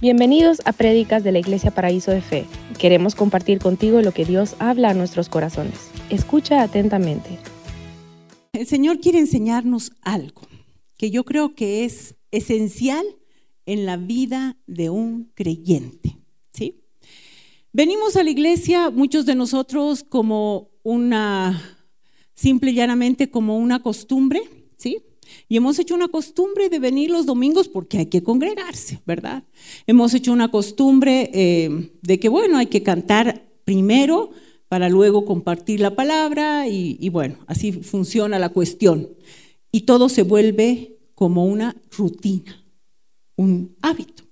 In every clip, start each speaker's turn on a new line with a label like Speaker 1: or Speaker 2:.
Speaker 1: Bienvenidos a Prédicas de la Iglesia Paraíso de Fe. Queremos compartir contigo lo que Dios habla a nuestros corazones. Escucha atentamente.
Speaker 2: El Señor quiere enseñarnos algo que yo creo que es esencial en la vida de un creyente. ¿sí? Venimos a la iglesia, muchos de nosotros, como una, simple y llanamente como una costumbre, ¿sí? Y hemos hecho una costumbre de venir los domingos porque hay que congregarse, ¿verdad? Hemos hecho una costumbre eh, de que, bueno, hay que cantar primero para luego compartir la palabra y, y bueno, así funciona la cuestión. Y todo se vuelve como una rutina, un hábito.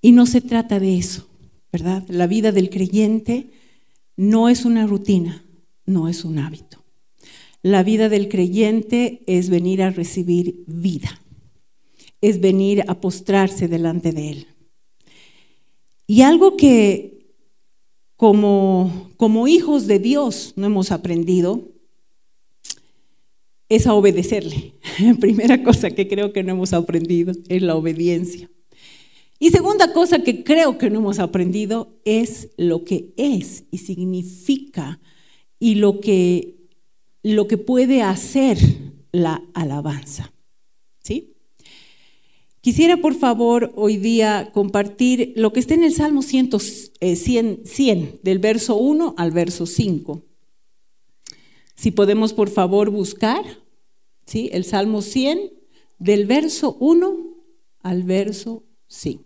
Speaker 2: Y no se trata de eso, ¿verdad? La vida del creyente no es una rutina, no es un hábito. La vida del creyente es venir a recibir vida, es venir a postrarse delante de Él. Y algo que como, como hijos de Dios no hemos aprendido es a obedecerle. Primera cosa que creo que no hemos aprendido es la obediencia. Y segunda cosa que creo que no hemos aprendido es lo que es y significa y lo que lo que puede hacer la alabanza. ¿Sí? Quisiera, por favor, hoy día compartir lo que está en el Salmo 100, 100, 100 del verso 1 al verso 5. Si podemos, por favor, buscar ¿sí? el Salmo 100 del verso 1 al verso 5.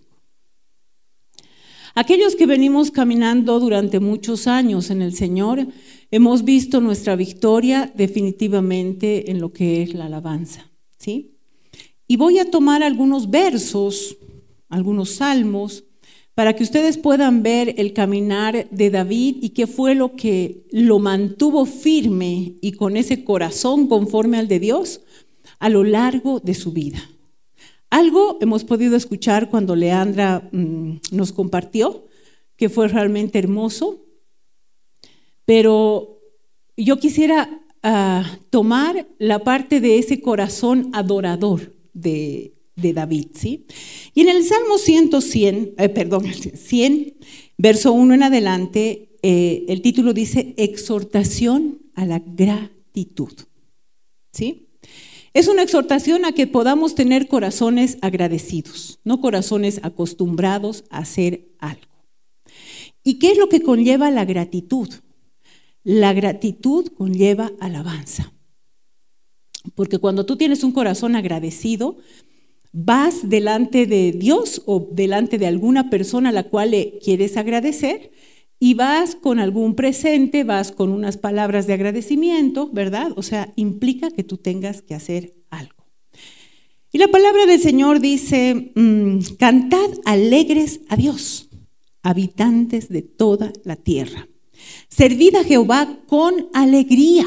Speaker 2: Aquellos que venimos caminando durante muchos años en el Señor, hemos visto nuestra victoria definitivamente en lo que es la alabanza, ¿sí? Y voy a tomar algunos versos, algunos salmos, para que ustedes puedan ver el caminar de David y qué fue lo que lo mantuvo firme y con ese corazón conforme al de Dios a lo largo de su vida. Algo hemos podido escuchar cuando Leandra mm, nos compartió, que fue realmente hermoso, pero yo quisiera ah, tomar la parte de ese corazón adorador de, David, ¿sí? Y en el Salmo 100, eh, perdón, 100, verso 1 en adelante, eh, el título dice exhortación a la gratitud, ¿sí? Es una exhortación a que podamos tener corazones agradecidos, no corazones acostumbrados a hacer algo. ¿Y qué es lo que conlleva la gratitud? La gratitud conlleva alabanza. Porque cuando tú tienes un corazón agradecido, vas delante de Dios o delante de alguna persona a la cual le quieres agradecer y vas con algún presente, vas con unas palabras de agradecimiento, ¿verdad? O sea, implica que tú tengas que hacer algo. Y la palabra del Señor dice, mm, cantad alegres a Dios, habitantes de toda la tierra. Servid a Jehová con alegría.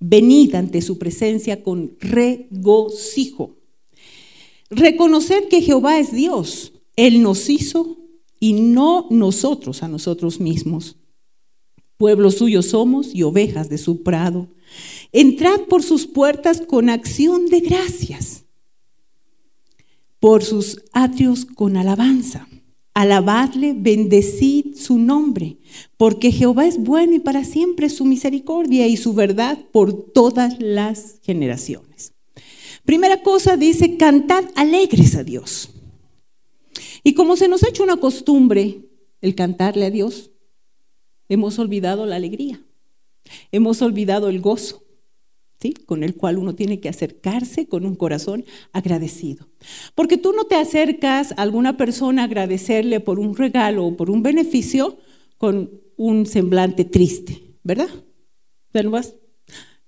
Speaker 2: Venid ante su presencia con regocijo. Reconoced que Jehová es Dios. Él nos hizo y no nosotros a nosotros mismos. Pueblo suyo somos y ovejas de su prado. Entrad por sus puertas con acción de gracias, por sus atrios con alabanza. Alabadle, bendecid su nombre, porque Jehová es bueno y para siempre su misericordia y su verdad por todas las generaciones. Primera cosa dice, cantad alegres a Dios. Y como se nos ha hecho una costumbre el cantarle a Dios, hemos olvidado la alegría, hemos olvidado el gozo, con el cual uno tiene que acercarse con un corazón agradecido. Porque tú no te acercas a alguna persona a agradecerle por un regalo o por un beneficio con un semblante triste, ¿verdad? vas?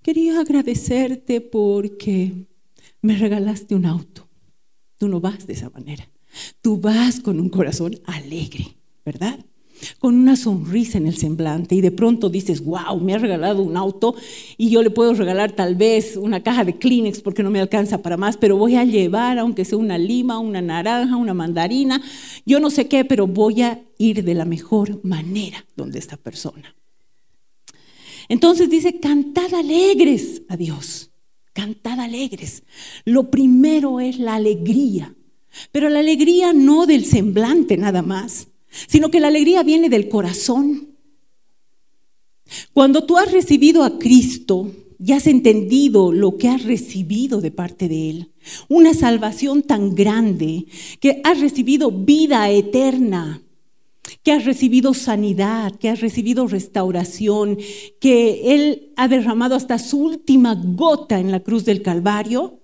Speaker 2: Quería agradecerte porque me regalaste un auto. Tú no vas de esa manera. Tú vas con un corazón alegre, ¿verdad? Con una sonrisa en el semblante y de pronto dices, wow, me ha regalado un auto y yo le puedo regalar tal vez una caja de Kleenex porque no me alcanza para más, pero voy a llevar, aunque sea una lima, una naranja, una mandarina, yo no sé qué, pero voy a ir de la mejor manera donde esta persona. Entonces dice, cantad alegres a Dios, cantad alegres. Lo primero es la alegría Pero la alegría no del semblante nada más, sino que la alegría viene del corazón. Cuando tú has recibido a Cristo y has entendido lo que has recibido de parte de Él, una salvación tan grande, que has recibido vida eterna, que has recibido sanidad, que has recibido restauración, que Él ha derramado hasta su última gota en la cruz del Calvario,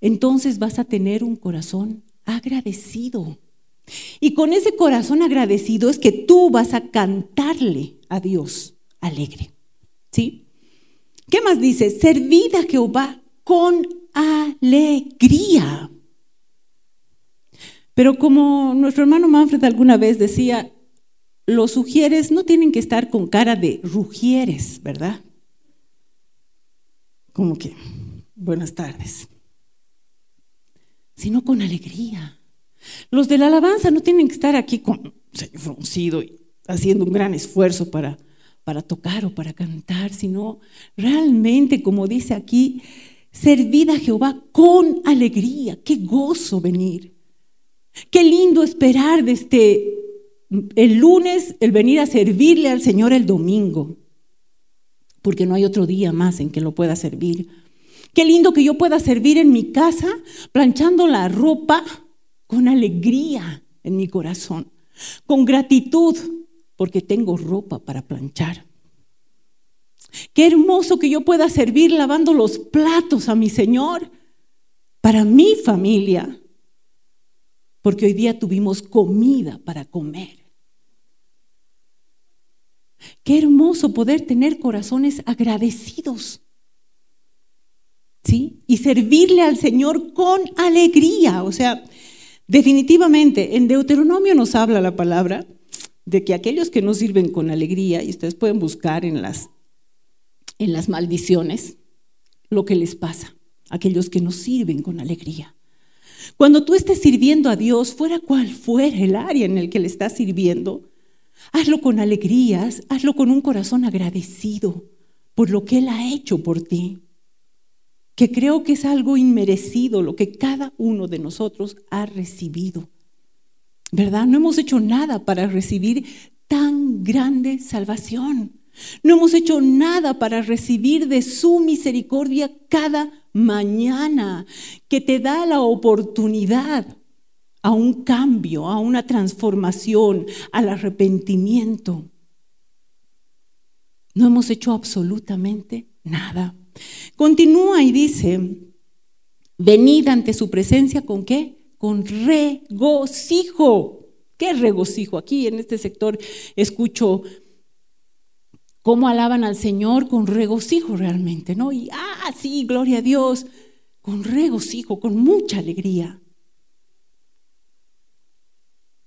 Speaker 2: entonces vas a tener un corazón agradecido. Y con ese corazón agradecido es que tú vas a cantarle a Dios alegre. ¿Sí? ¿Qué más dice? Servid a Jehová con alegría. Pero como nuestro hermano Manfred alguna vez decía, los sugieres no tienen que estar con cara de rugieres, ¿verdad? Como que, buenas tardes, sino con alegría. Los de la alabanza no tienen que estar aquí con fruncido y haciendo un gran esfuerzo para, para tocar o para cantar, sino realmente, como dice aquí, servir a Jehová con alegría. Qué gozo venir. Qué lindo esperar desde el lunes el venir a servirle al Señor el domingo, porque no hay otro día más en que lo pueda servir. Qué lindo que yo pueda servir en mi casa planchando la ropa con alegría en mi corazón, con gratitud, porque tengo ropa para planchar. Qué hermoso que yo pueda servir lavando los platos a mi Señor para mi familia, porque hoy día tuvimos comida para comer. Qué hermoso poder tener corazones agradecidos. ¿Sí? Y servirle al Señor con alegría. O sea, Definitivamente, en Deuteronomio nos habla la palabra de que aquellos que no sirven con alegría, y ustedes pueden buscar en las, en las maldiciones lo que les pasa, aquellos que no sirven con alegría. Cuando tú estés sirviendo a Dios, fuera cual fuera el área en el que le estás sirviendo, hazlo con alegrías, hazlo con un corazón agradecido por lo que Él ha hecho por ti que creo que es algo inmerecido lo que cada uno de nosotros ha recibido. ¿Verdad? No hemos hecho nada para recibir tan grande salvación. No hemos hecho nada para recibir de su misericordia cada mañana, que te da la oportunidad a un cambio, a una transformación, al arrepentimiento. No hemos hecho absolutamente nada. Continúa y dice, venid ante su presencia con qué? Con regocijo. ¿Qué regocijo? Aquí en este sector escucho cómo alaban al Señor con regocijo realmente, ¿no? Y, ah, sí, gloria a Dios, con regocijo, con mucha alegría.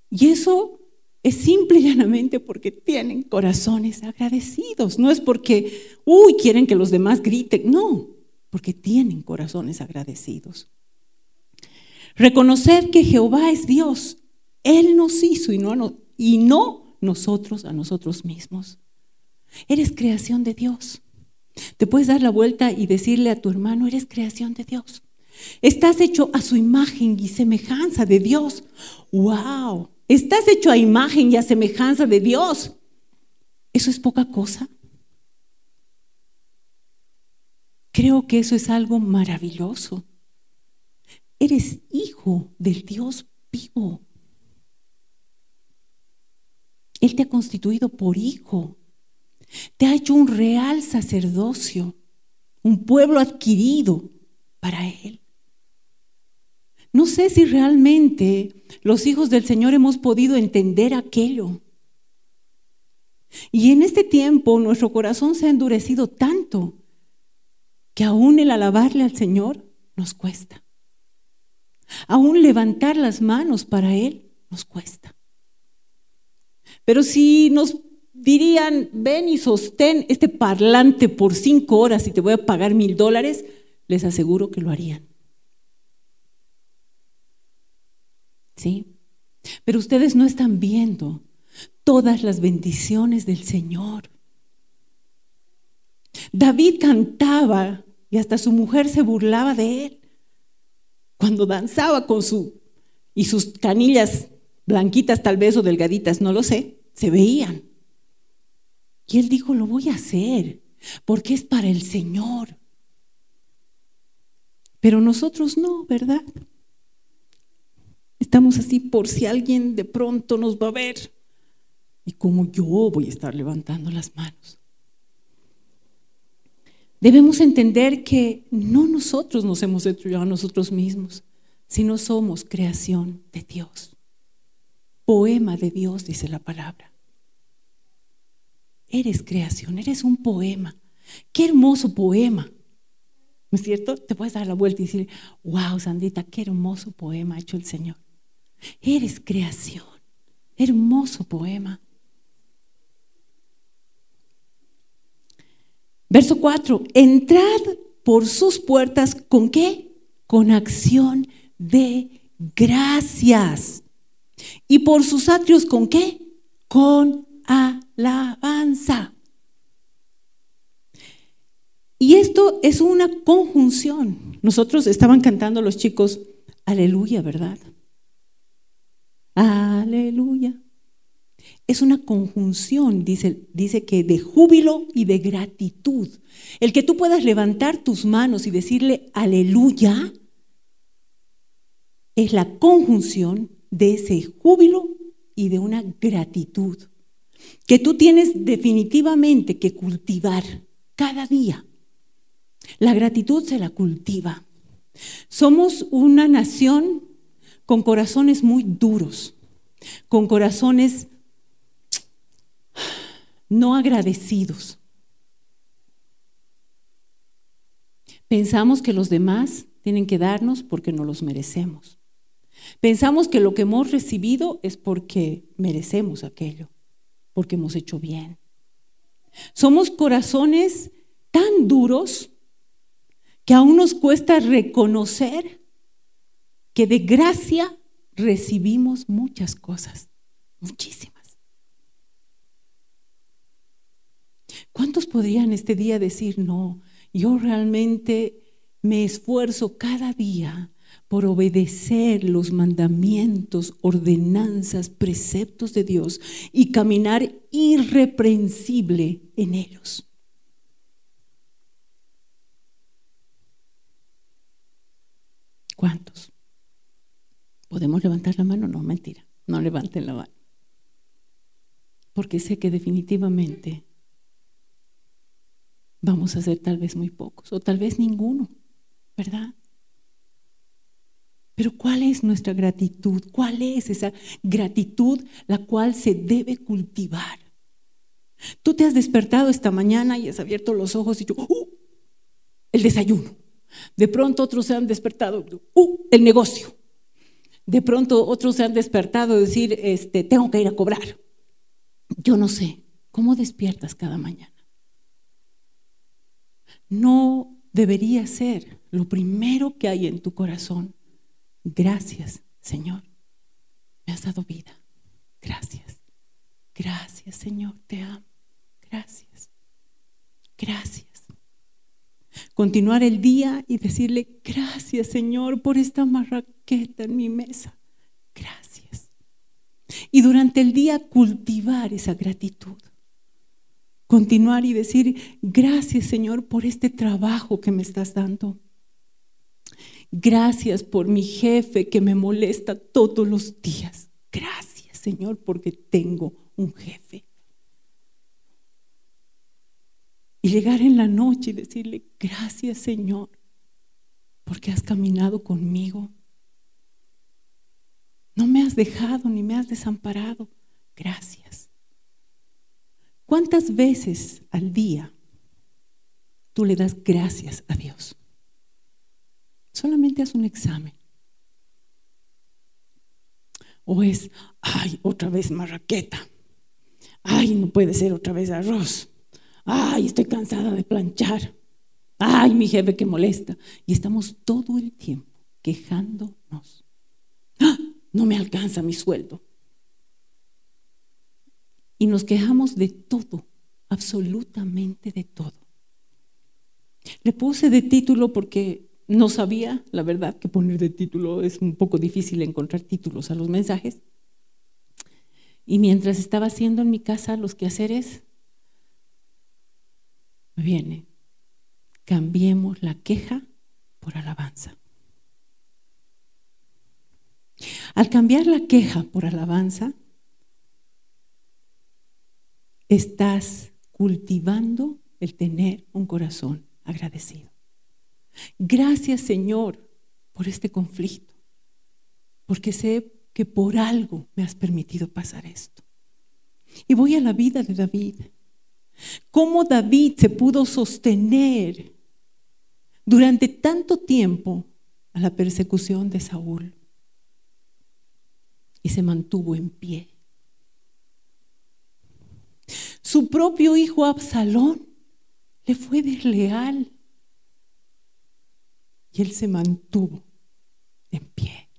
Speaker 2: Y eso es simple y llanamente porque tienen corazones agradecidos. No es porque, uy, quieren que los demás griten. No, porque tienen corazones agradecidos. Reconocer que Jehová es Dios. Él nos hizo y no, y no nosotros a nosotros mismos. Eres creación de Dios. Te puedes dar la vuelta y decirle a tu hermano, eres creación de Dios. Estás hecho a su imagen y semejanza de Dios. ¡Wow! Estás hecho a imagen y a semejanza de Dios. ¿Eso es poca cosa? Creo que eso es algo maravilloso. Eres hijo del Dios vivo. Él te ha constituido por hijo. Te ha hecho un real sacerdocio, un pueblo adquirido para Él. No sé si realmente los hijos del Señor hemos podido entender aquello. Y en este tiempo nuestro corazón se ha endurecido tanto que aún el alabarle al Señor nos cuesta. Aún levantar las manos para Él nos cuesta. Pero si nos dirían, ven y sostén este parlante por cinco horas y te voy a pagar mil dólares, les aseguro que lo harían. ¿Sí? Pero ustedes no están viendo todas las bendiciones del Señor. David cantaba y hasta su mujer se burlaba de él cuando danzaba con su y sus canillas blanquitas tal vez o delgaditas, no lo sé, se veían. Y él dijo, lo voy a hacer, porque es para el Señor. Pero nosotros no, ¿verdad? Estamos así por si alguien de pronto nos va a ver. Y como yo voy a estar levantando las manos. Debemos entender que no nosotros nos hemos hecho a nosotros mismos, sino somos creación de Dios. Poema de Dios, dice la palabra. Eres creación, eres un poema. Qué hermoso poema. ¿No es cierto? Te puedes dar la vuelta y decir, wow, Sandita, qué hermoso poema ha hecho el Señor. Eres creación. Hermoso poema. Verso 4, entrad por sus puertas con qué? Con acción de gracias. ¿Y por sus atrios con qué? Con alabanza. Y esto es una conjunción. Nosotros estaban cantando los chicos, aleluya, ¿verdad? Aleluya. Es una conjunción, dice, dice que de júbilo y de gratitud. El que tú puedas levantar tus manos y decirle aleluya es la conjunción de ese júbilo y de una gratitud que tú tienes definitivamente que cultivar cada día. La gratitud se la cultiva. Somos una nación con corazones muy duros, con corazones no agradecidos. Pensamos que los demás tienen que darnos porque no los merecemos. Pensamos que lo que hemos recibido es porque merecemos aquello, porque hemos hecho bien. Somos corazones tan duros que aún nos cuesta reconocer que de gracia recibimos muchas cosas, muchísimas. ¿Cuántos podrían este día decir, no, yo realmente me esfuerzo cada día por obedecer los mandamientos, ordenanzas, preceptos de Dios y caminar irreprensible en ellos? ¿Cuántos? ¿Podemos levantar la mano? No, mentira. No levanten la mano. Porque sé que definitivamente vamos a ser tal vez muy pocos o tal vez ninguno, ¿verdad? Pero ¿cuál es nuestra gratitud? ¿Cuál es esa gratitud la cual se debe cultivar? Tú te has despertado esta mañana y has abierto los ojos y yo, ¡uh! El desayuno. De pronto otros se han despertado, ¡uh! El negocio. De pronto otros se han despertado y decir, este, tengo que ir a cobrar. Yo no sé, ¿cómo despiertas cada mañana? No debería ser lo primero que hay en tu corazón. Gracias, Señor. Me has dado vida. Gracias. Gracias, Señor. Te amo. Gracias. Gracias. Continuar el día y decirle, gracias, Señor, por esta marra en mi mesa. Gracias. Y durante el día cultivar esa gratitud. Continuar y decir, gracias Señor por este trabajo que me estás dando. Gracias por mi jefe que me molesta todos los días. Gracias Señor porque tengo un jefe. Y llegar en la noche y decirle, gracias Señor porque has caminado conmigo. No me has dejado ni me has desamparado. Gracias. ¿Cuántas veces al día tú le das gracias a Dios? Solamente haz un examen. O es, ay, otra vez marraqueta. Ay, no puede ser otra vez arroz. Ay, estoy cansada de planchar. Ay, mi jefe que molesta. Y estamos todo el tiempo quejándonos. ¡Ah! no me alcanza mi sueldo. Y nos quejamos de todo, absolutamente de todo. Le puse de título porque no sabía, la verdad, que poner de título es un poco difícil encontrar títulos a los mensajes. Y mientras estaba haciendo en mi casa los quehaceres, viene, cambiemos la queja por alabanza. Al cambiar la queja por alabanza, estás cultivando el tener un corazón agradecido. Gracias Señor por este conflicto, porque sé que por algo me has permitido pasar esto. Y voy a la vida de David. ¿Cómo David se pudo sostener durante tanto tiempo a la persecución de Saúl? Y se mantuvo en pie. Su propio hijo Absalón le fue desleal y él se mantuvo en pie.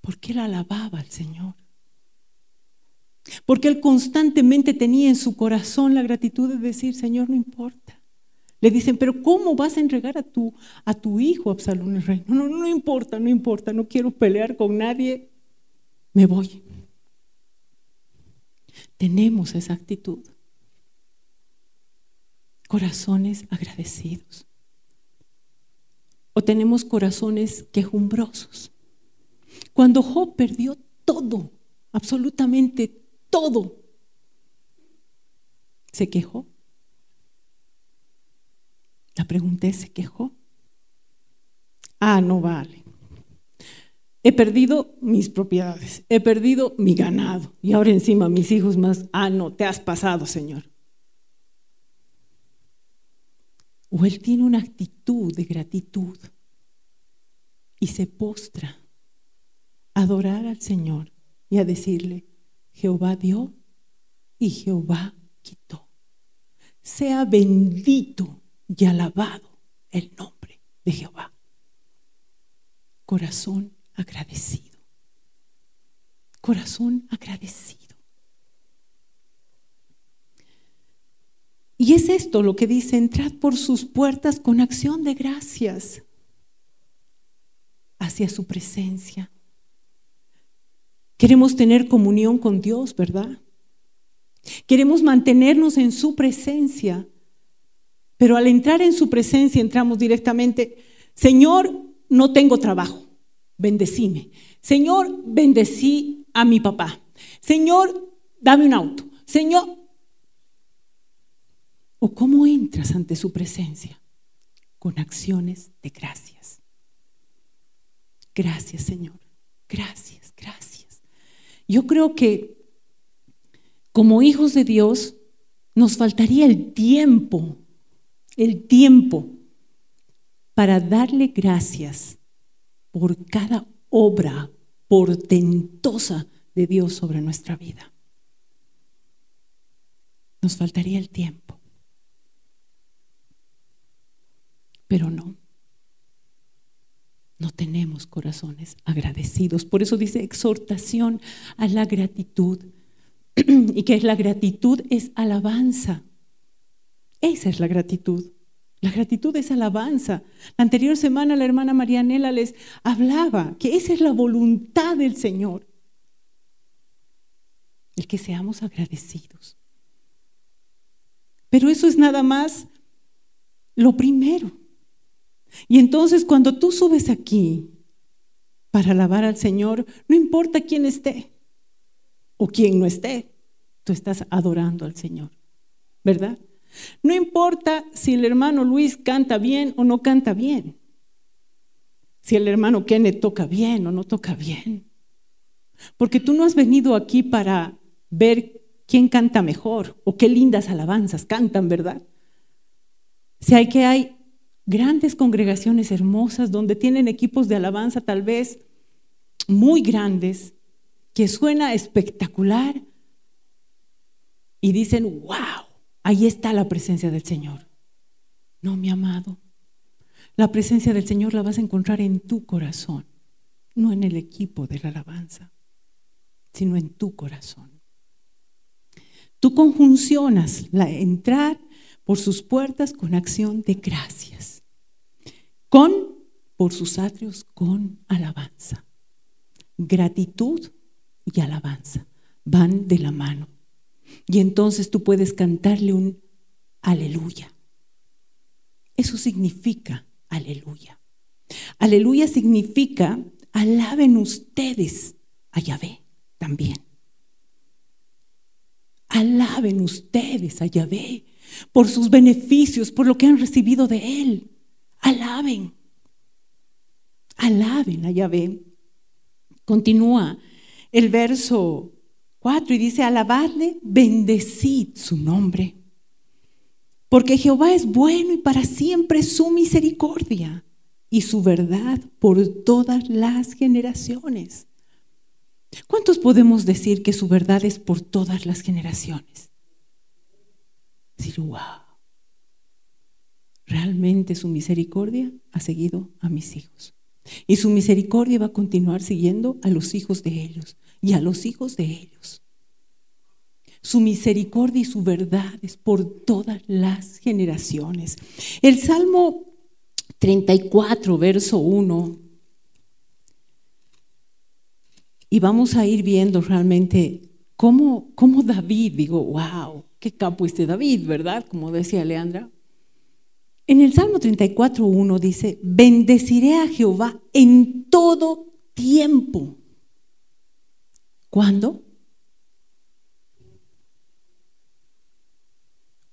Speaker 2: Porque él alababa al Señor. Porque él constantemente tenía en su corazón la gratitud de decir, Señor, no importa. Le dicen, pero ¿cómo vas a entregar a tu, a tu hijo, Absalón el rey? No, no, no importa, no importa, no quiero pelear con nadie, me voy. Tenemos esa actitud corazones agradecidos. O tenemos corazones quejumbrosos. Cuando Job perdió todo, absolutamente todo, ¿se quejó? La pregunta ¿se quejó? Ah, no vale. He perdido mis propiedades, he perdido mi ganado y ahora encima mis hijos más. Ah, no, te has pasado, Señor. O él tiene una actitud de gratitud y se postra a adorar al Señor y a decirle, Jehová dio y Jehová quitó. Sea bendito y alabado el nombre de Jehová. Corazón agradecido. Corazón agradecido. Y es esto lo que dice, entrad por sus puertas con acción de gracias hacia su presencia. Queremos tener comunión con Dios, ¿verdad? Queremos mantenernos en su presencia, pero al entrar en su presencia entramos directamente, Señor, no tengo trabajo, bendecime. Señor, bendecí a mi papá. Señor, dame un auto. Señor, ¿O cómo entras ante su presencia? Con acciones de gracias. Gracias, Señor. Gracias, gracias. Yo creo que como hijos de Dios nos faltaría el tiempo, el tiempo para darle gracias por cada obra portentosa de Dios sobre nuestra vida. Nos faltaría el tiempo. Pero no. No tenemos corazones agradecidos. Por eso dice exhortación a la gratitud. y que la gratitud es alabanza. Esa es la gratitud. La gratitud es alabanza. La anterior semana la hermana Marianela les hablaba que esa es la voluntad del Señor. El que seamos agradecidos. Pero eso es nada más lo primero. Y entonces cuando tú subes aquí para alabar al Señor, no importa quién esté o quién no esté, tú estás adorando al Señor, ¿verdad? No importa si el hermano Luis canta bien o no canta bien, si el hermano Kenneth toca bien o no toca bien, porque tú no has venido aquí para ver quién canta mejor o qué lindas alabanzas cantan, ¿verdad? Si hay que hay grandes congregaciones hermosas donde tienen equipos de alabanza tal vez muy grandes, que suena espectacular y dicen, wow, ahí está la presencia del Señor. No, mi amado, la presencia del Señor la vas a encontrar en tu corazón, no en el equipo de la alabanza, sino en tu corazón. Tú conjuncionas la entrar por sus puertas con acción de gracias. Con, por sus atrios, con alabanza. Gratitud y alabanza van de la mano. Y entonces tú puedes cantarle un aleluya. Eso significa aleluya. Aleluya significa alaben ustedes a Yahvé también. Alaben ustedes a Yahvé por sus beneficios, por lo que han recibido de Él. Alaben. Alaben a Yahvé. Continúa el verso 4 y dice, alabadle, bendecid su nombre. Porque Jehová es bueno y para siempre su misericordia y su verdad por todas las generaciones. ¿Cuántos podemos decir que su verdad es por todas las generaciones? Decir, realmente su misericordia ha seguido a mis hijos. Y su misericordia va a continuar siguiendo a los hijos de ellos y a los hijos de ellos. Su misericordia y su verdad es por todas las generaciones. El Salmo 34, verso 1. Y vamos a ir viendo realmente cómo, cómo David, digo, wow, qué capo este David, ¿verdad? Como decía Leandra. En el Salmo 34, 1 dice, bendeciré a Jehová en todo tiempo. ¿Cuándo?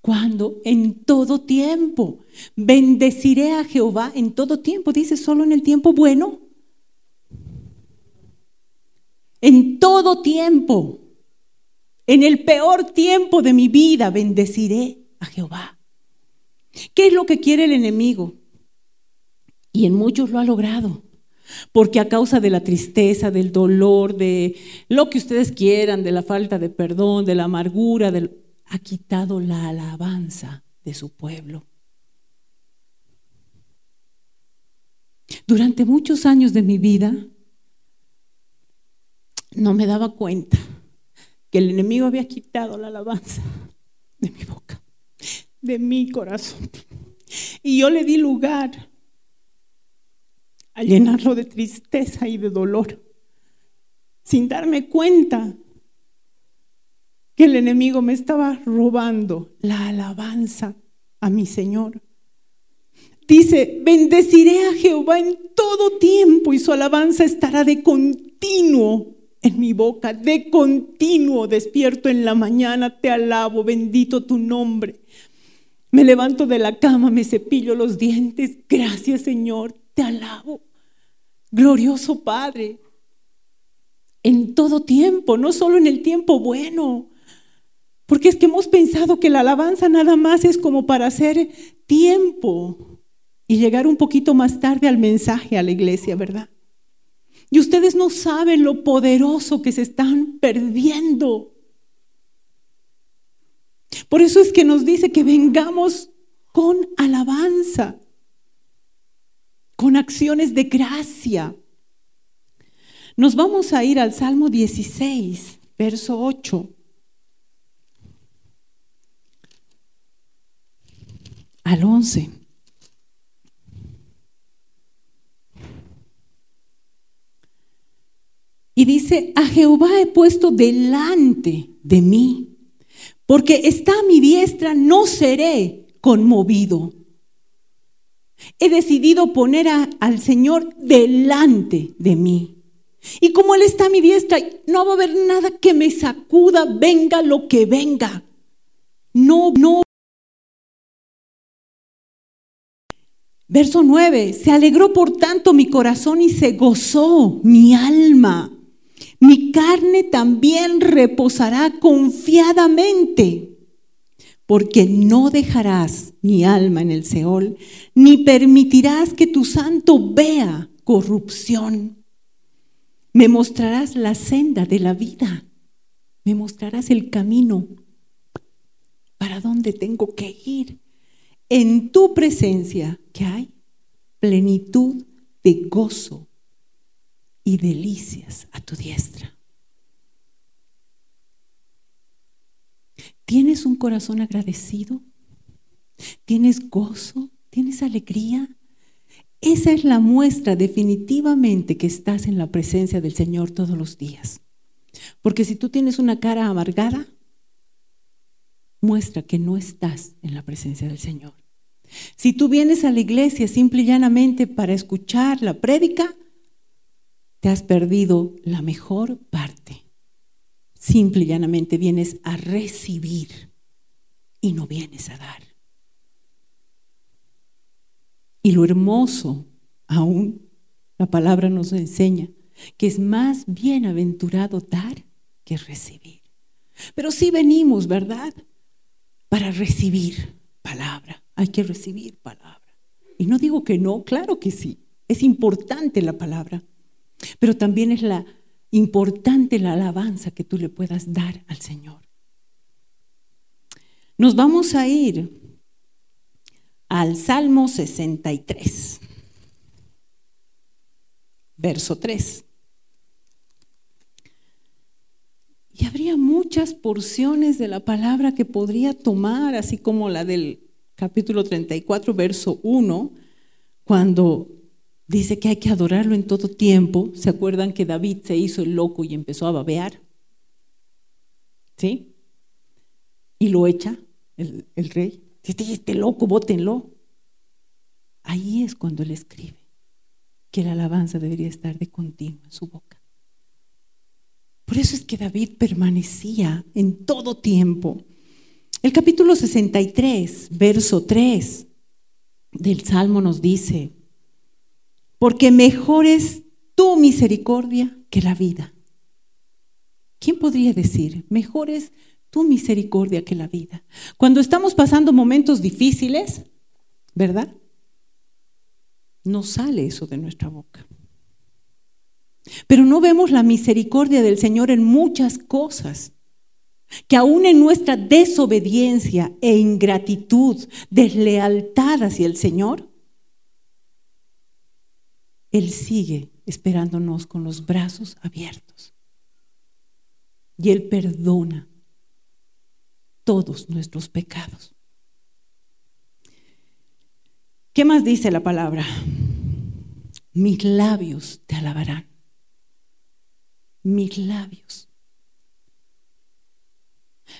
Speaker 2: ¿Cuándo? En todo tiempo. Bendeciré a Jehová en todo tiempo. Dice solo en el tiempo bueno. En todo tiempo. En el peor tiempo de mi vida bendeciré a Jehová. ¿Qué es lo que quiere el enemigo? Y en muchos lo ha logrado. Porque a causa de la tristeza, del dolor, de lo que ustedes quieran, de la falta de perdón, de la amargura, ha quitado la alabanza de su pueblo. Durante muchos años de mi vida no me daba cuenta que el enemigo había quitado la alabanza de mi boca, de mi corazón. Y yo le di lugar a llenarlo de tristeza y de dolor, sin darme cuenta que el enemigo me estaba robando la alabanza a mi Señor. Dice, bendeciré a Jehová en todo tiempo y su alabanza estará de continuo en mi boca, de continuo despierto en la mañana, te alabo, bendito tu nombre. Me levanto de la cama, me cepillo los dientes, gracias Señor, te alabo. Glorioso Padre, en todo tiempo, no solo en el tiempo bueno, porque es que hemos pensado que la alabanza nada más es como para hacer tiempo y llegar un poquito más tarde al mensaje a la iglesia, ¿verdad? Y ustedes no saben lo poderoso que se están perdiendo. Por eso es que nos dice que vengamos con alabanza, con acciones de gracia. Nos vamos a ir al Salmo 16, verso 8. al 11. Y dice, a Jehová he puesto delante de mí, porque está a mi diestra, no seré conmovido. He decidido poner al Señor delante de mí. Y como Él está a mi diestra, no va a haber nada que me sacuda, venga lo que venga. No, no Verso 9, se alegró por tanto mi corazón y se gozó mi alma. Mi carne también reposará confiadamente, porque no dejarás mi alma en el Seol, ni permitirás que tu santo vea corrupción. Me mostrarás la senda de la vida, me mostrarás el camino. Para dónde tengo que ir en tu presencia que hay plenitud de gozo y delicias a tu diestra. ¿Tienes un corazón agradecido? ¿Tienes gozo? ¿Tienes alegría? Esa es la muestra definitivamente que estás en la presencia del Señor todos los días. Porque si tú tienes una cara amargada, muestra que no estás en la presencia del Señor. Si tú vienes a la iglesia simple y llanamente para escuchar la prédica, te has perdido la mejor parte. Simple y llanamente vienes a recibir y no vienes a dar. Y lo hermoso, aún la palabra nos enseña, que es más bienaventurado dar que recibir. Pero sí venimos, ¿verdad? Para recibir palabra. Hay que recibir palabra. Y no digo que no, claro que sí. Es importante la palabra. Pero también es la importante la alabanza que tú le puedas dar al Señor. Nos vamos a ir al Salmo 63, verso 3. Y habría muchas porciones de la palabra que podría tomar, así como la del capítulo 34, verso 1, cuando dice que hay que adorarlo en todo tiempo. ¿Se acuerdan que David se hizo el loco y empezó a babear? ¿Sí? Y lo echa el, rey. Dice, este loco, bótenlo. Ahí es cuando él escribe que la alabanza debería estar de continuo en su boca. Por eso es que David permanecía en todo tiempo. El capítulo 63, verso 3 del Salmo nos dice, porque mejor es tu misericordia que la vida. ¿Quién podría decir, mejor es tu misericordia que la vida. Cuando estamos pasando momentos difíciles, ¿verdad? No sale eso de nuestra boca. Pero no vemos la misericordia del Señor en muchas cosas, que aún en nuestra desobediencia e ingratitud, deslealtad hacia el Señor, Él sigue esperándonos con los brazos abiertos. Y Él perdona todos nuestros pecados. ¿Qué más dice la palabra? Mis labios te alabarán. Mis labios.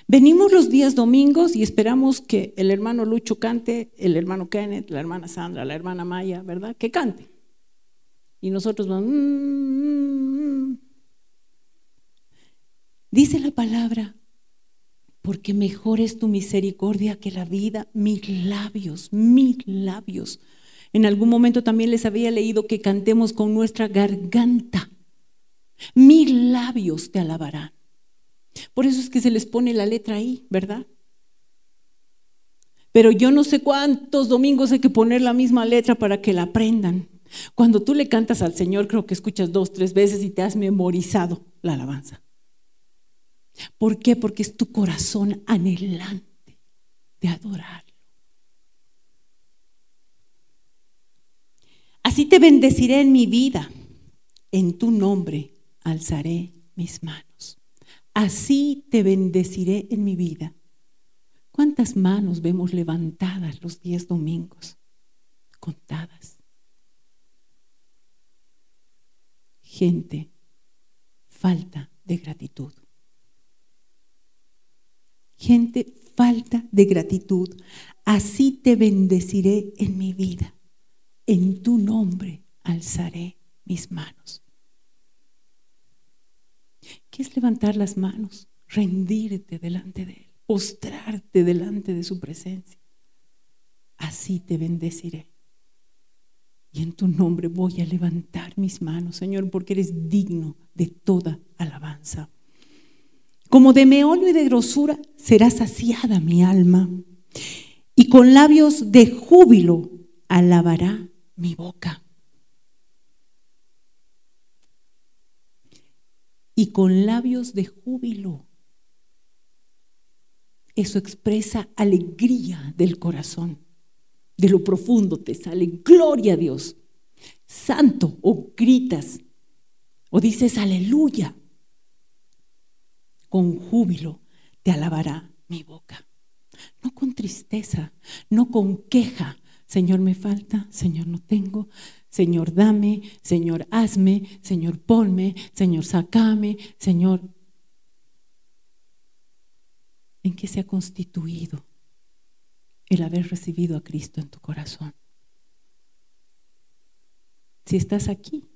Speaker 2: Venimos los días domingos y esperamos que el hermano Lucho cante, el hermano Kenneth, la hermana Sandra, la hermana Maya, ¿verdad? Que cante. Y nosotros vamos... Mm, mm, mm". Dice la palabra, porque mejor es tu misericordia que la vida, mis labios, mis labios. En algún momento también les había leído que cantemos con nuestra garganta. Mis labios te alabarán. Por eso es que se les pone la letra ahí, ¿verdad? Pero yo no sé cuántos domingos hay que poner la misma letra para que la aprendan. Cuando tú le cantas al Señor, creo que escuchas dos, tres veces y te has memorizado la alabanza. ¿Por qué? Porque es tu corazón anhelante de adorarlo. Así te bendeciré en mi vida. En tu nombre alzaré mis manos. Así te bendeciré en mi vida. ¿Cuántas manos vemos levantadas los días domingos? Contadas. Gente, falta de gratitud gente falta de gratitud. Así te bendeciré en mi vida. En tu nombre alzaré mis manos. ¿Qué es levantar las manos? Rendirte delante de Él, postrarte delante de su presencia. Así te bendeciré. Y en tu nombre voy a levantar mis manos, Señor, porque eres digno de toda alabanza. Como de meollo y de grosura será saciada mi alma, y con labios de júbilo alabará mi boca. Y con labios de júbilo. Eso expresa alegría del corazón. De lo profundo te sale gloria a Dios. Santo o gritas o dices aleluya con júbilo te alabará mi boca. no con tristeza, no con queja. Señor, me falta, Señor, no tengo, Señor, dame, Señor, hazme, Señor, ponme, Señor, sacame, Señor. ¿En qué se ha constituido el haber recibido a Cristo en tu corazón? Si estás aquí,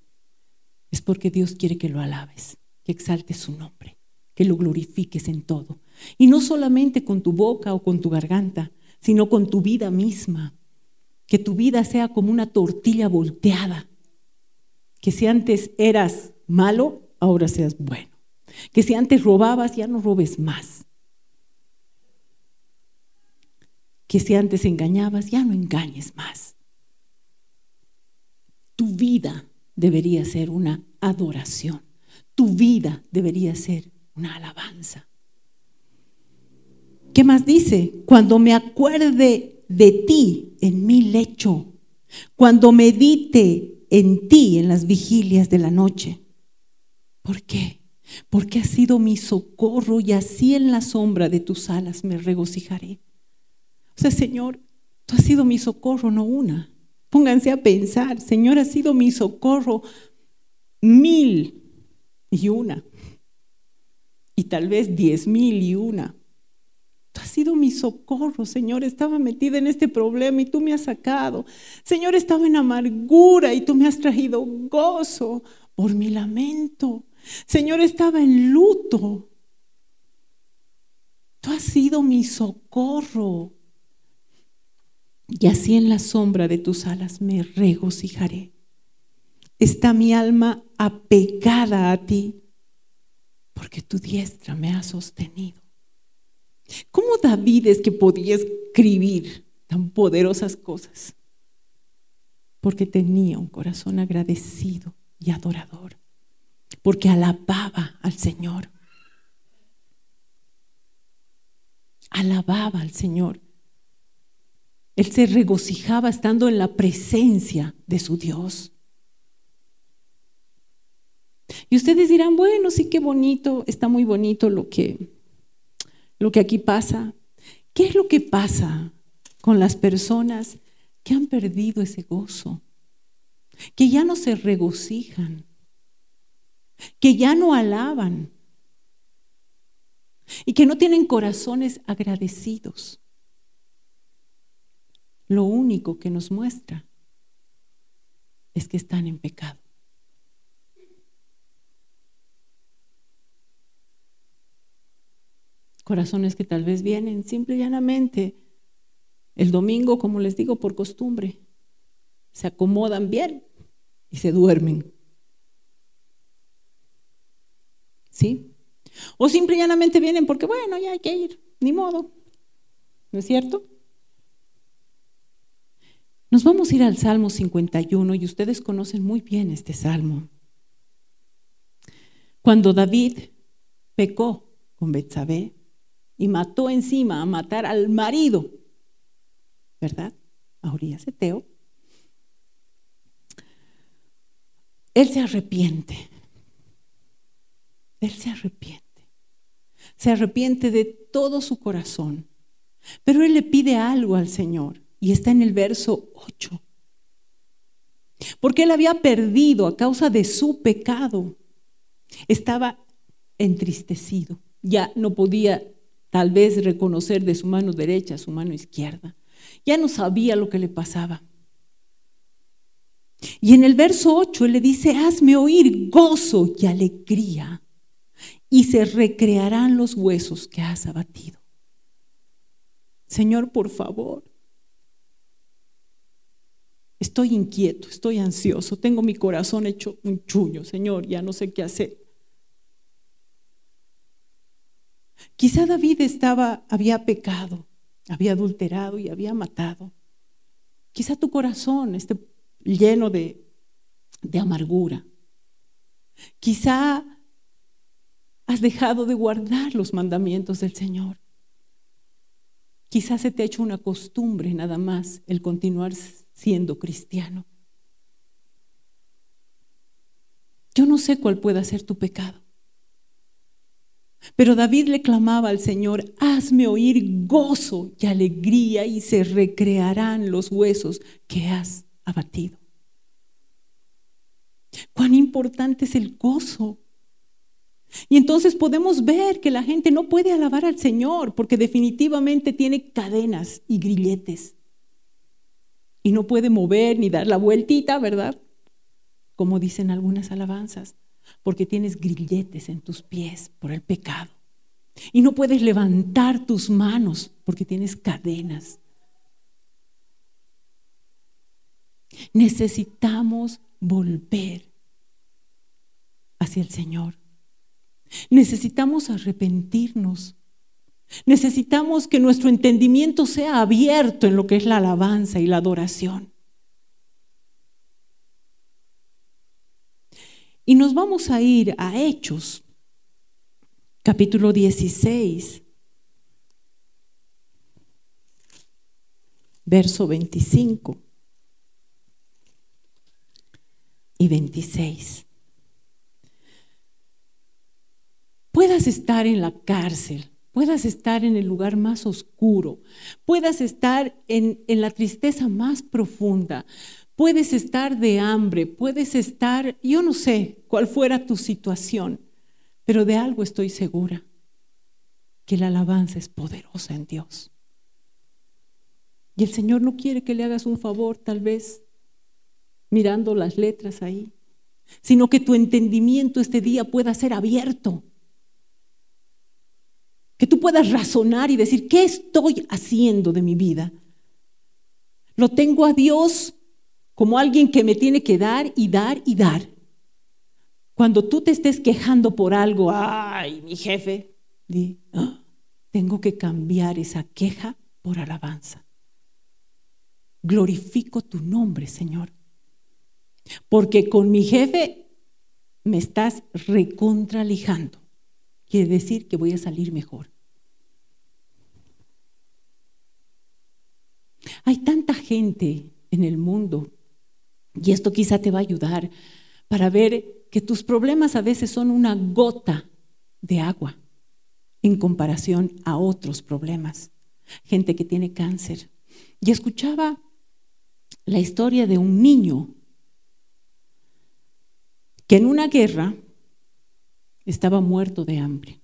Speaker 2: es porque Dios quiere que lo alabes, que exaltes su nombre, que lo glorifiques en todo. Y no solamente con tu boca o con tu garganta, sino con tu vida misma. Que tu vida sea como una tortilla volteada. Que si antes eras malo, ahora seas bueno. Que si antes robabas, ya no robes más. Que si antes engañabas, ya no engañes más. Tu vida debería ser una adoración. Tu vida debería ser una alabanza. ¿Qué más dice? Cuando me acuerde de ti en mi lecho, cuando medite en ti en las vigilias de la noche. ¿Por qué? Porque has sido mi socorro y así en la sombra de tus alas me regocijaré. O sea, Señor, tú has sido mi socorro, no una. Pónganse a pensar, Señor, ha sido mi socorro mil y una. Y tal vez diez mil y una. Tú has sido mi socorro, Señor. Estaba metida en este problema y tú me has sacado. Señor, estaba en amargura y tú me has traído gozo por mi lamento. Señor, estaba en luto. Tú has sido mi socorro. Y así en la sombra de tus alas me regocijaré. Está mi alma apegada a ti, porque tu diestra me ha sostenido. ¿Cómo David es que podía escribir tan poderosas cosas? Porque tenía un corazón agradecido y adorador, porque alababa al Señor. Alababa al Señor. Él se regocijaba estando en la presencia de su Dios. Y ustedes dirán, bueno, sí, qué bonito, está muy bonito lo que lo que aquí pasa. ¿Qué es lo que pasa con las personas que han perdido ese gozo? Que ya no se regocijan, que ya no alaban y que no tienen corazones agradecidos. Lo único que nos muestra es que están en pecado. corazones que tal vez vienen simple y llanamente el domingo, como les digo, por costumbre. Se acomodan bien y se duermen. ¿Sí? O simple y llanamente vienen porque, bueno, ya hay que ir, ni modo. ¿No es cierto? Nos vamos a ir al Salmo 51 y ustedes conocen muy bien este salmo. Cuando David pecó con Betsabé, y mató encima a matar al marido, ¿verdad? A Urias Eteo. Él se arrepiente. Él se arrepiente. Se arrepiente de todo su corazón. Pero él le pide algo al Señor y está en el verso 8. Porque él había perdido a causa de su pecado. Estaba entristecido. Ya no podía tal vez reconocer de su mano derecha su mano izquierda. Ya no sabía lo que le pasaba. Y en el verso 8 él le dice, hazme oír gozo y alegría, y se recrearán los huesos que has abatido. Señor, por favor, estoy inquieto, estoy ansioso, tengo mi corazón hecho un chuño, Señor, ya no sé qué hacer. Quizá David estaba, había pecado, había adulterado y había matado. Quizá tu corazón esté lleno de, de amargura. Quizá has dejado de guardar los mandamientos del Señor. Quizá se te ha hecho una costumbre nada más el continuar siendo cristiano. Yo no sé cuál pueda ser tu pecado. Pero David le clamaba al Señor, hazme oír gozo y alegría y se recrearán los huesos que has abatido. Cuán importante es el gozo. Y entonces podemos ver que la gente no puede alabar al Señor porque definitivamente tiene cadenas y grilletes. Y no puede mover ni dar la vueltita, ¿verdad? Como dicen algunas alabanzas, porque tienes grilletes en tus pies por el pecado. Y no puedes levantar tus manos porque tienes cadenas. Necesitamos volver hacia el Señor. Necesitamos arrepentirnos. Necesitamos que nuestro entendimiento sea abierto en lo que es la alabanza y la adoración. Y nos vamos a ir a Hechos, capítulo 16, verso 25 y 26. Puedas estar en la cárcel, puedas estar en el lugar más oscuro, puedas estar en, en la tristeza más profunda, puedes estar de hambre, puedes estar, yo no sé cuál fuera tu situación, pero de algo estoy segura, que la alabanza es poderosa en Dios. Y el Señor no quiere que le hagas un favor, tal vez, mirando las letras ahí, sino que tu entendimiento este día pueda ser abierto. Puedas razonar y decir, ¿qué estoy haciendo de mi vida? Lo tengo a Dios como alguien que me tiene que dar y dar y dar. Cuando tú te estés quejando por algo, ay, mi jefe, di, ah, tengo que cambiar esa queja por alabanza. Glorifico tu nombre, Señor. Porque con mi jefe me estás recontralijando. Quiere decir que voy a salir mejor. Hay tanta gente en el mundo, y esto quizá te va a ayudar para ver que tus problemas a veces son una gota de agua en comparación a otros problemas. Gente que tiene cáncer. Y escuchaba la historia de un niño que en una guerra estaba muerto de hambre.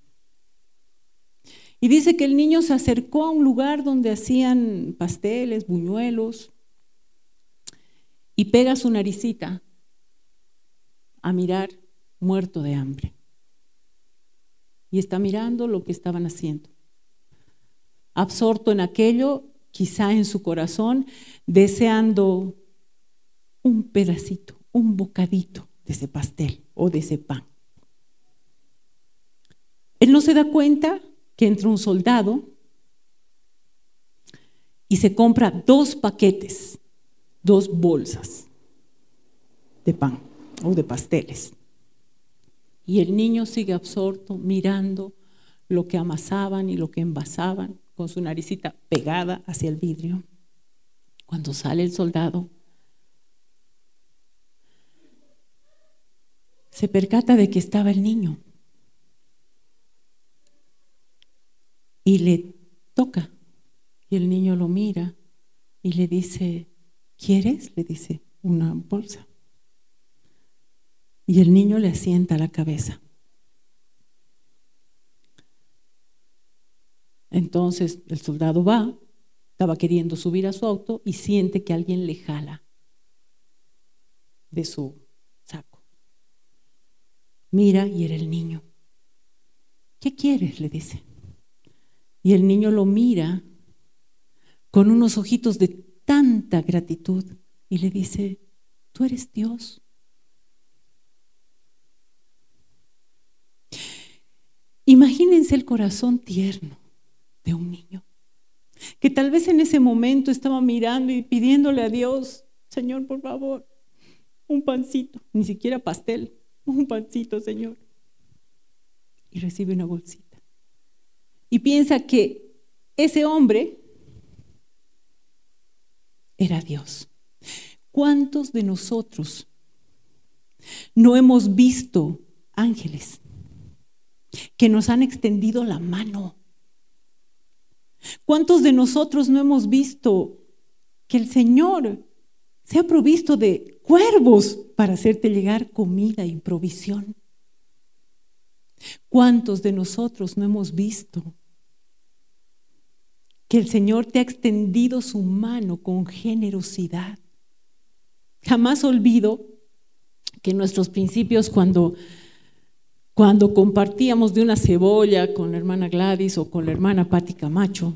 Speaker 2: Y dice que el niño se acercó a un lugar donde hacían pasteles, buñuelos, y pega su naricita a mirar muerto de hambre. Y está mirando lo que estaban haciendo. Absorto en aquello, quizá en su corazón, deseando un pedacito, un bocadito de ese pastel o de ese pan. Él no se da cuenta que entra un soldado y se compra dos paquetes, dos bolsas de pan o de pasteles. Y el niño sigue absorto mirando lo que amasaban y lo que envasaban con su naricita pegada hacia el vidrio. Cuando sale el soldado, se percata de que estaba el niño y le toca. Y el niño lo mira y le dice, ¿quieres? Le dice, una bolsa. Y el niño le asienta la cabeza. Entonces el soldado va, estaba queriendo subir a su auto y siente que alguien le jala de su saco. Mira y era el niño. ¿Qué quieres? le dice. Y el niño lo mira con unos ojitos de tanta gratitud y le dice, tú eres Dios. Imagínense el corazón tierno de un niño, que tal vez en ese momento estaba mirando y pidiéndole a Dios, Señor, por favor, un pancito, ni siquiera pastel, un pancito, Señor. Y recibe una bolsita. Y piensa que ese hombre era Dios. ¿Cuántos de nosotros no hemos visto ángeles? que nos han extendido la mano. ¿Cuántos de nosotros no hemos visto que el Señor se ha provisto de cuervos para hacerte llegar comida y provisión? ¿Cuántos de nosotros no hemos visto que el Señor te ha extendido su mano con generosidad? Jamás olvido que nuestros principios cuando cuando compartíamos de una cebolla con la hermana Gladys o con la hermana Patti Camacho,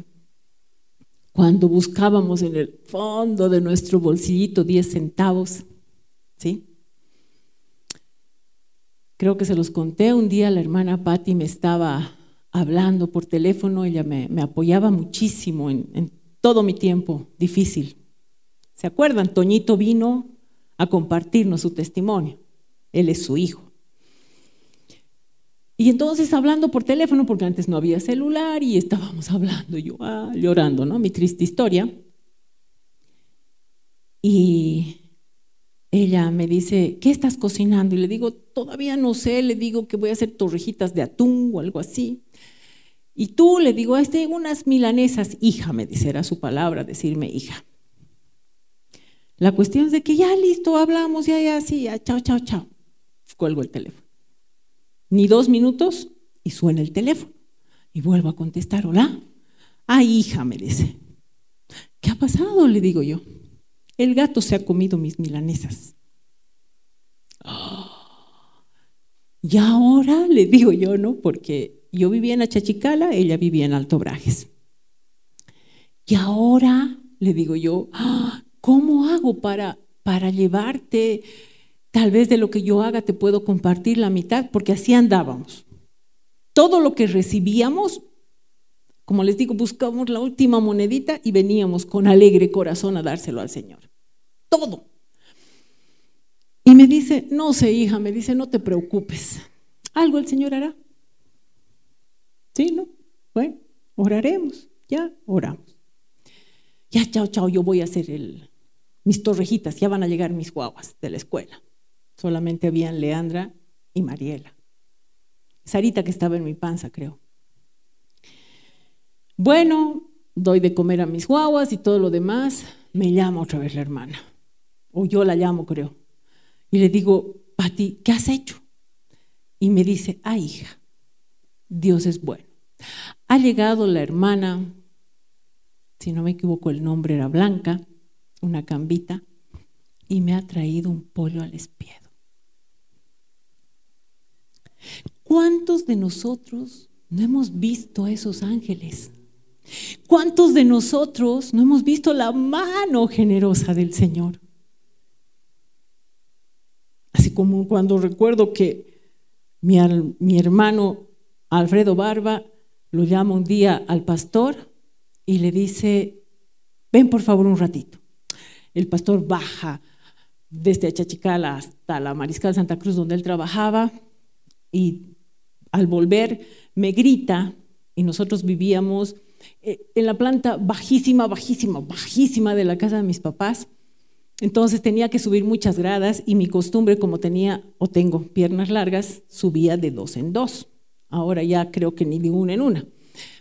Speaker 2: cuando buscábamos en el fondo de nuestro bolsillito 10 centavos, ¿sí? Creo que se los conté un día, la hermana Patti me estaba hablando por teléfono, ella me, apoyaba muchísimo en, todo mi tiempo difícil. ¿Se acuerdan? Toñito vino a compartirnos su testimonio. Él es su hijo. Y entonces hablando por teléfono, porque antes no había celular y estábamos hablando, yo ah, llorando, ¿no? Mi triste historia. Y ella me dice, ¿qué estás cocinando? Y le digo, todavía no sé, le digo que voy a hacer torrejitas de atún o algo así. Y tú le digo, este, unas milanesas, hija, me dice, era su palabra, decirme hija. La cuestión es de que ya listo, hablamos, ya, ya, sí, ya, chao, chao, chao. Cuelgo el teléfono ni dos minutos y suena el teléfono. Y vuelvo a contestar, hola. Ah, hija, me dice. ¿Qué ha pasado? Le digo yo. El gato se ha comido mis milanesas. Y ahora le digo yo, ¿no? Porque yo vivía en Achachicala, ella vivía en Alto Brajes. Y ahora le digo yo, ¿cómo hago para, para llevarte Tal vez de lo que yo haga te puedo compartir la mitad, porque así andábamos. Todo lo que recibíamos, como les digo, buscábamos la última monedita y veníamos con alegre corazón a dárselo al Señor. Todo. Y me dice, no sé, hija, me dice, no te preocupes. Algo el Señor hará. ¿Sí, no? Bueno, oraremos. Ya oramos. Ya, chao, chao, yo voy a hacer el, mis torrejitas, ya van a llegar mis guaguas de la escuela. Solamente habían Leandra y Mariela. Sarita que estaba en mi panza, creo. Bueno, doy de comer a mis guaguas y todo lo demás. Me llama otra vez la hermana. O yo la llamo, creo. Y le digo, Pati, ¿qué has hecho? Y me dice, ah, hija, Dios es bueno. Ha llegado la hermana, si no me equivoco el nombre era Blanca, una cambita, y me ha traído un pollo al espiedo. ¿Cuántos de nosotros no hemos visto a esos ángeles? ¿Cuántos de nosotros no hemos visto la mano generosa del Señor? Así como cuando recuerdo que mi, mi hermano Alfredo Barba lo llama un día al pastor y le dice, ven por favor un ratito. El pastor baja desde Achachicala hasta la Mariscal Santa Cruz donde él trabajaba y al volver me grita, y nosotros vivíamos eh, en la planta bajísima, bajísima, bajísima de la casa de mis papás. Entonces tenía que subir muchas gradas y mi costumbre, como tenía o tengo piernas largas, subía de dos en dos. Ahora ya creo que ni de una en una.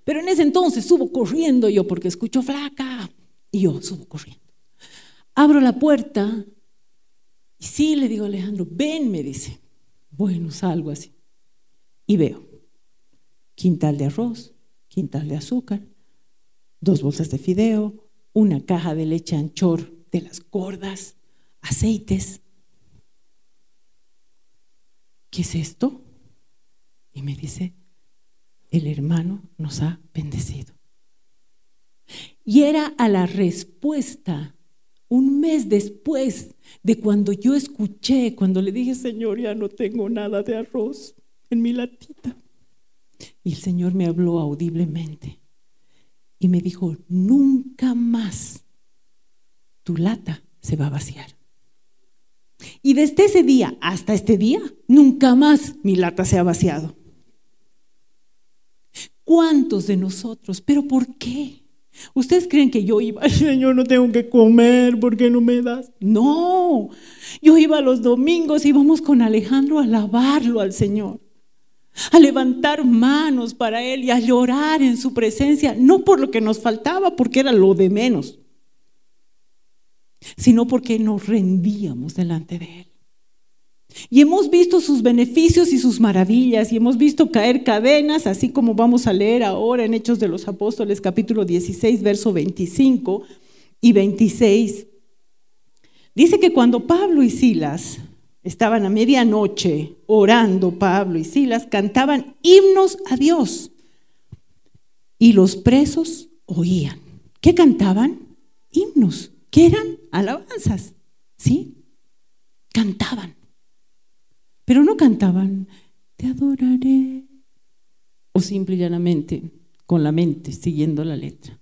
Speaker 2: Pero en ese entonces subo corriendo yo porque escucho flaca y yo subo corriendo. Abro la puerta y sí le digo a Alejandro, ven, me dice. Bueno, salgo así y veo quintal de arroz, quintal de azúcar, dos bolsas de fideo, una caja de leche anchor de las gordas, aceites. ¿Qué es esto? Y me dice, el hermano nos ha bendecido. Y era a la respuesta un mes después de cuando yo escuché, cuando le dije, Señor, ya no tengo nada de arroz en mi latita. Y el Señor me habló audiblemente y me dijo, nunca más tu lata se va a vaciar. Y desde ese día hasta este día, nunca más mi lata se ha vaciado. ¿Cuántos de nosotros? ¿Pero por qué? ¿Ustedes creen que yo iba, Señor, no tengo que comer, ¿por qué no me das? No, yo iba los domingos, íbamos con Alejandro a alabarlo al Señor. a levantar manos para Él y a llorar en su presencia, no por lo que nos faltaba, porque era lo de menos, sino porque nos rendíamos delante de Él. Y hemos visto sus beneficios y sus maravillas, y hemos visto caer cadenas, así como vamos a leer ahora en Hechos de los Apóstoles capítulo 16, verso 25 y 26. Dice que cuando Pablo y Silas estaban a medianoche orando, Pablo y Silas cantaban himnos a Dios, y los presos oían. ¿Qué cantaban? Himnos, que eran alabanzas, ¿sí? Cantaban. Pero no cantaban, te adoraré. O simple y llanamente, con la mente, siguiendo la letra.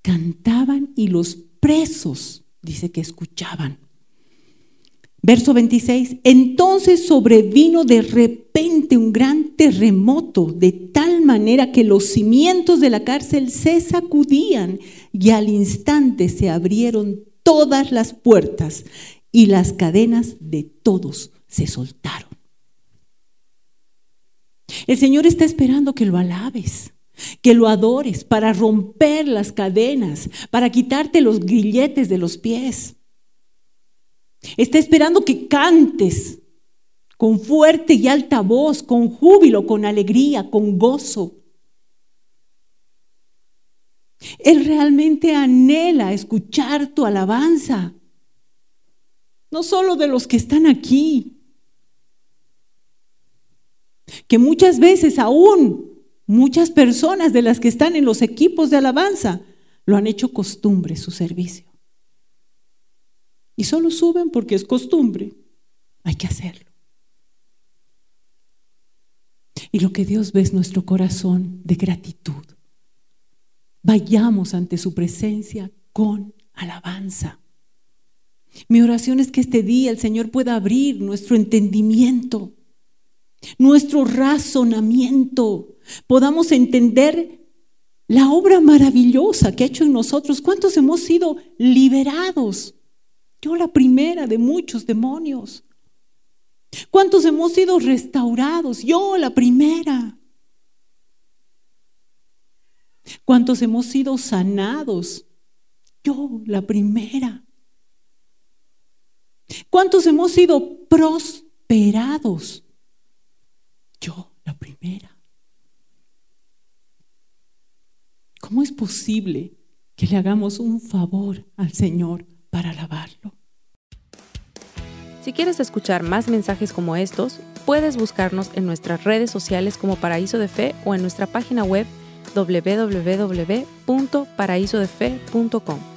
Speaker 2: Cantaban y los presos, dice que escuchaban. Verso 26, entonces sobrevino de repente un gran terremoto, de tal manera que los cimientos de la cárcel se sacudían y al instante se abrieron todas las puertas y las cadenas de todos se soltaron. El Señor está esperando que lo alabes, que lo adores para romper las cadenas, para quitarte los grilletes de los pies. Está esperando que cantes con fuerte y alta voz, con júbilo, con alegría, con gozo. Él realmente anhela escuchar tu alabanza, no solo de los que están aquí, que muchas veces aún muchas personas de las que están en los equipos de alabanza lo han hecho costumbre su servicio. Y solo suben porque es costumbre. Hay que hacerlo. Y lo que Dios ve es nuestro corazón de gratitud. Vayamos ante su presencia con alabanza. Mi oración es que este día el Señor pueda abrir nuestro entendimiento nuestro razonamiento, podamos entender la obra maravillosa que ha hecho en nosotros. ¿Cuántos hemos sido liberados? Yo la primera de muchos demonios. ¿Cuántos hemos sido restaurados? Yo la primera. ¿Cuántos hemos sido sanados? Yo la primera. ¿Cuántos hemos sido prosperados? Yo, la primera. ¿Cómo es posible que le hagamos un favor al Señor para alabarlo?
Speaker 1: Si quieres escuchar más mensajes como estos, puedes buscarnos en nuestras redes sociales como Paraíso de Fe o en nuestra página web www.paraisodefe.com.